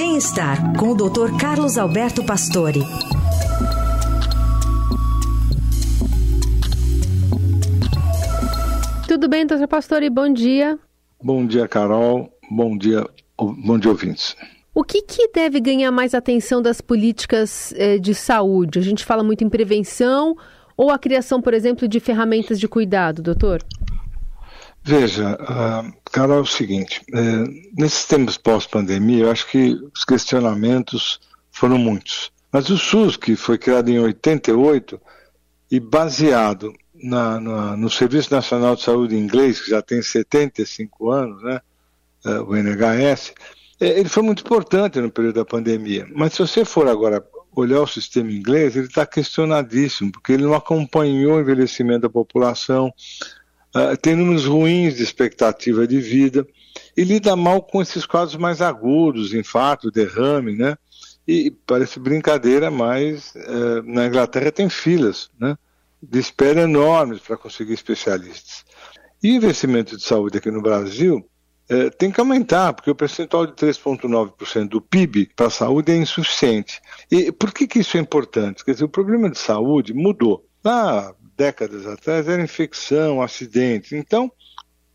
Bem-estar com o Dr. Carlos Alberto Pastore. Tudo bem, doutor Pastore? Bom dia. Bom dia, Carol. Bom dia, bom dia, ouvintes. O que, que deve ganhar mais atenção das políticas eh, de saúde? A gente fala muito em prevenção ou a criação, por exemplo, de ferramentas de cuidado, doutor? Veja, uh, Carol, é o seguinte: é, nesses tempos pós-pandemia, eu acho que os questionamentos foram muitos. Mas o SUS, que foi criado em 88 e baseado na, na, no Serviço Nacional de Saúde inglês, que já tem 75 anos, né, uh, o NHS, é, ele foi muito importante no período da pandemia. Mas se você for agora olhar o sistema inglês, ele está questionadíssimo, porque ele não acompanhou o envelhecimento da população, uh, tem números ruins de expectativa de vida, e lida mal com esses quadros mais agudos, infarto, derrame, né? E parece brincadeira, mas uh, na Inglaterra tem filas, né? De espera enormes para conseguir especialistas. E investimento de saúde aqui no Brasil é, tem que aumentar, porque o percentual de 3,9% do PIB para a saúde é insuficiente. E por que, que isso é importante? Quer dizer, o problema de saúde mudou. Há décadas atrás era infecção, acidente. Então,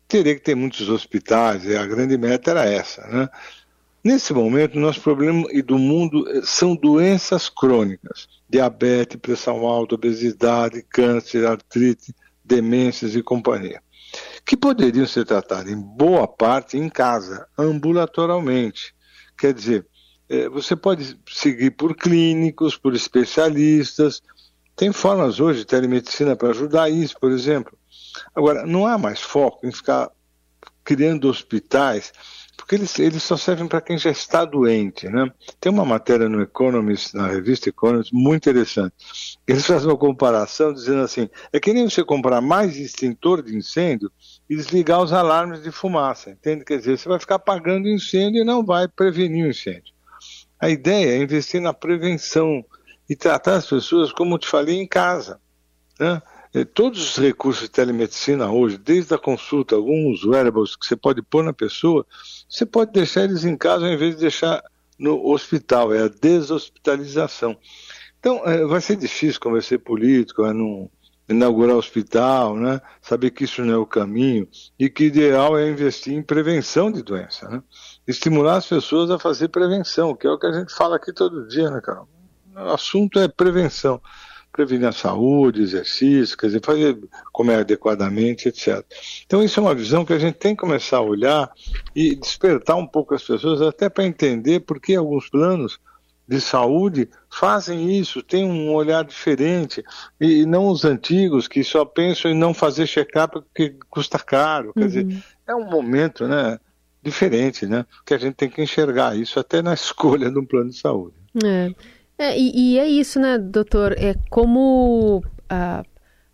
teria que ter muitos hospitais, e a grande meta era essa. Né? Nesse momento, nosso problema e do mundo eh, são doenças crônicas: diabetes, pressão alta, obesidade, câncer, artrite, demências e companhia que poderiam ser tratadas em boa parte em casa, ambulatorialmente. Quer dizer, é, você pode seguir por clínicos, por especialistas. Tem formas hoje de telemedicina para ajudar isso, por exemplo. Agora, não há mais foco em ficar criando hospitais porque eles, eles só servem para quem já está doente, né? Tem uma matéria no Economist, na revista Economist, muito interessante. Eles fazem uma comparação dizendo assim, é que nem você comprar mais extintor de incêndio e desligar os alarmes de fumaça, entende? Quer dizer, você vai ficar apagando incêndio e não vai prevenir o incêndio. A ideia é investir na prevenção e tratar as pessoas, como te falei, em casa, né? É, todos os recursos de telemedicina hoje, desde a consulta, alguns wearables que você pode pôr na pessoa, você pode deixar eles em casa ao invés de deixar no hospital, é a deshospitalização. Então, é, vai ser difícil convencer político a não inaugurar hospital, né? saber que isso não é o caminho e que ideal é investir em prevenção de doença, né? estimular as pessoas a fazer prevenção, que é o que a gente fala aqui todo dia, né, Carol? O assunto é prevenção prevenir a saúde, exercício, quer dizer, fazer, comer adequadamente, etc. Então isso é uma visão que a gente tem que começar a olhar e despertar um pouco as pessoas até para entender por que alguns planos de saúde fazem isso, têm um olhar diferente, e não os antigos que só pensam em não fazer check-up porque custa caro. Quer uhum. dizer, é um momento né, diferente, né? Que a gente tem que enxergar isso até na escolha de um plano de saúde. É. É, e, e, é isso, né, doutor? É como a,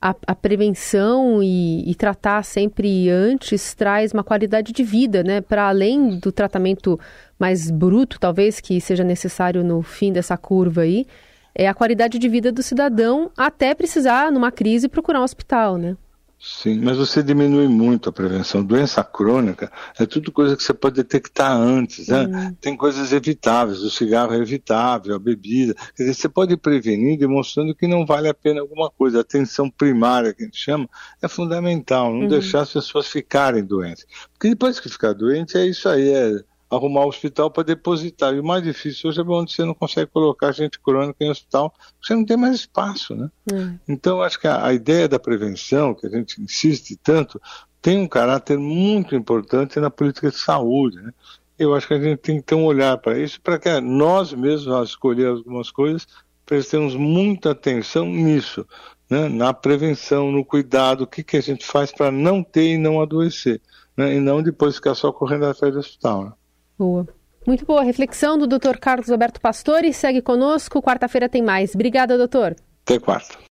a, a prevenção e, e, tratar sempre antes traz uma qualidade de vida, né? Para além do tratamento mais bruto, talvez, que seja necessário no fim dessa curva aí, é a qualidade de vida do cidadão até precisar, numa crise, procurar um hospital, né? Sim, mas você diminui muito a prevenção. Doença crônica é tudo coisa que você pode detectar antes, né? Uhum. Tem coisas evitáveis, o cigarro é evitável, a bebida. Quer dizer, você pode prevenir demonstrando que não vale a pena alguma coisa. A atenção primária, que a gente chama, é fundamental, não uhum. deixar as pessoas ficarem doentes. Porque depois que ficar doente, é isso aí, é arrumar o hospital para depositar. E o mais difícil hoje é onde você não consegue colocar gente crônica em hospital, você não tem mais espaço, né? É. Então, acho que a, a, ideia da prevenção, que a gente insiste tanto, tem um caráter muito importante na política de saúde, né? Eu acho que a gente tem que ter um olhar para isso, para que nós mesmos, ao escolher algumas coisas, prestemos muita atenção nisso, né? na prevenção, no cuidado, o que, que a gente faz para não ter e não adoecer, né? e não depois ficar só correndo atrás do hospital. Né? Boa. Muito boa reflexão do Dr. Carlos Alberto Pastore. Segue conosco. Quarta-feira tem mais. Obrigada, doutor. Até quarta.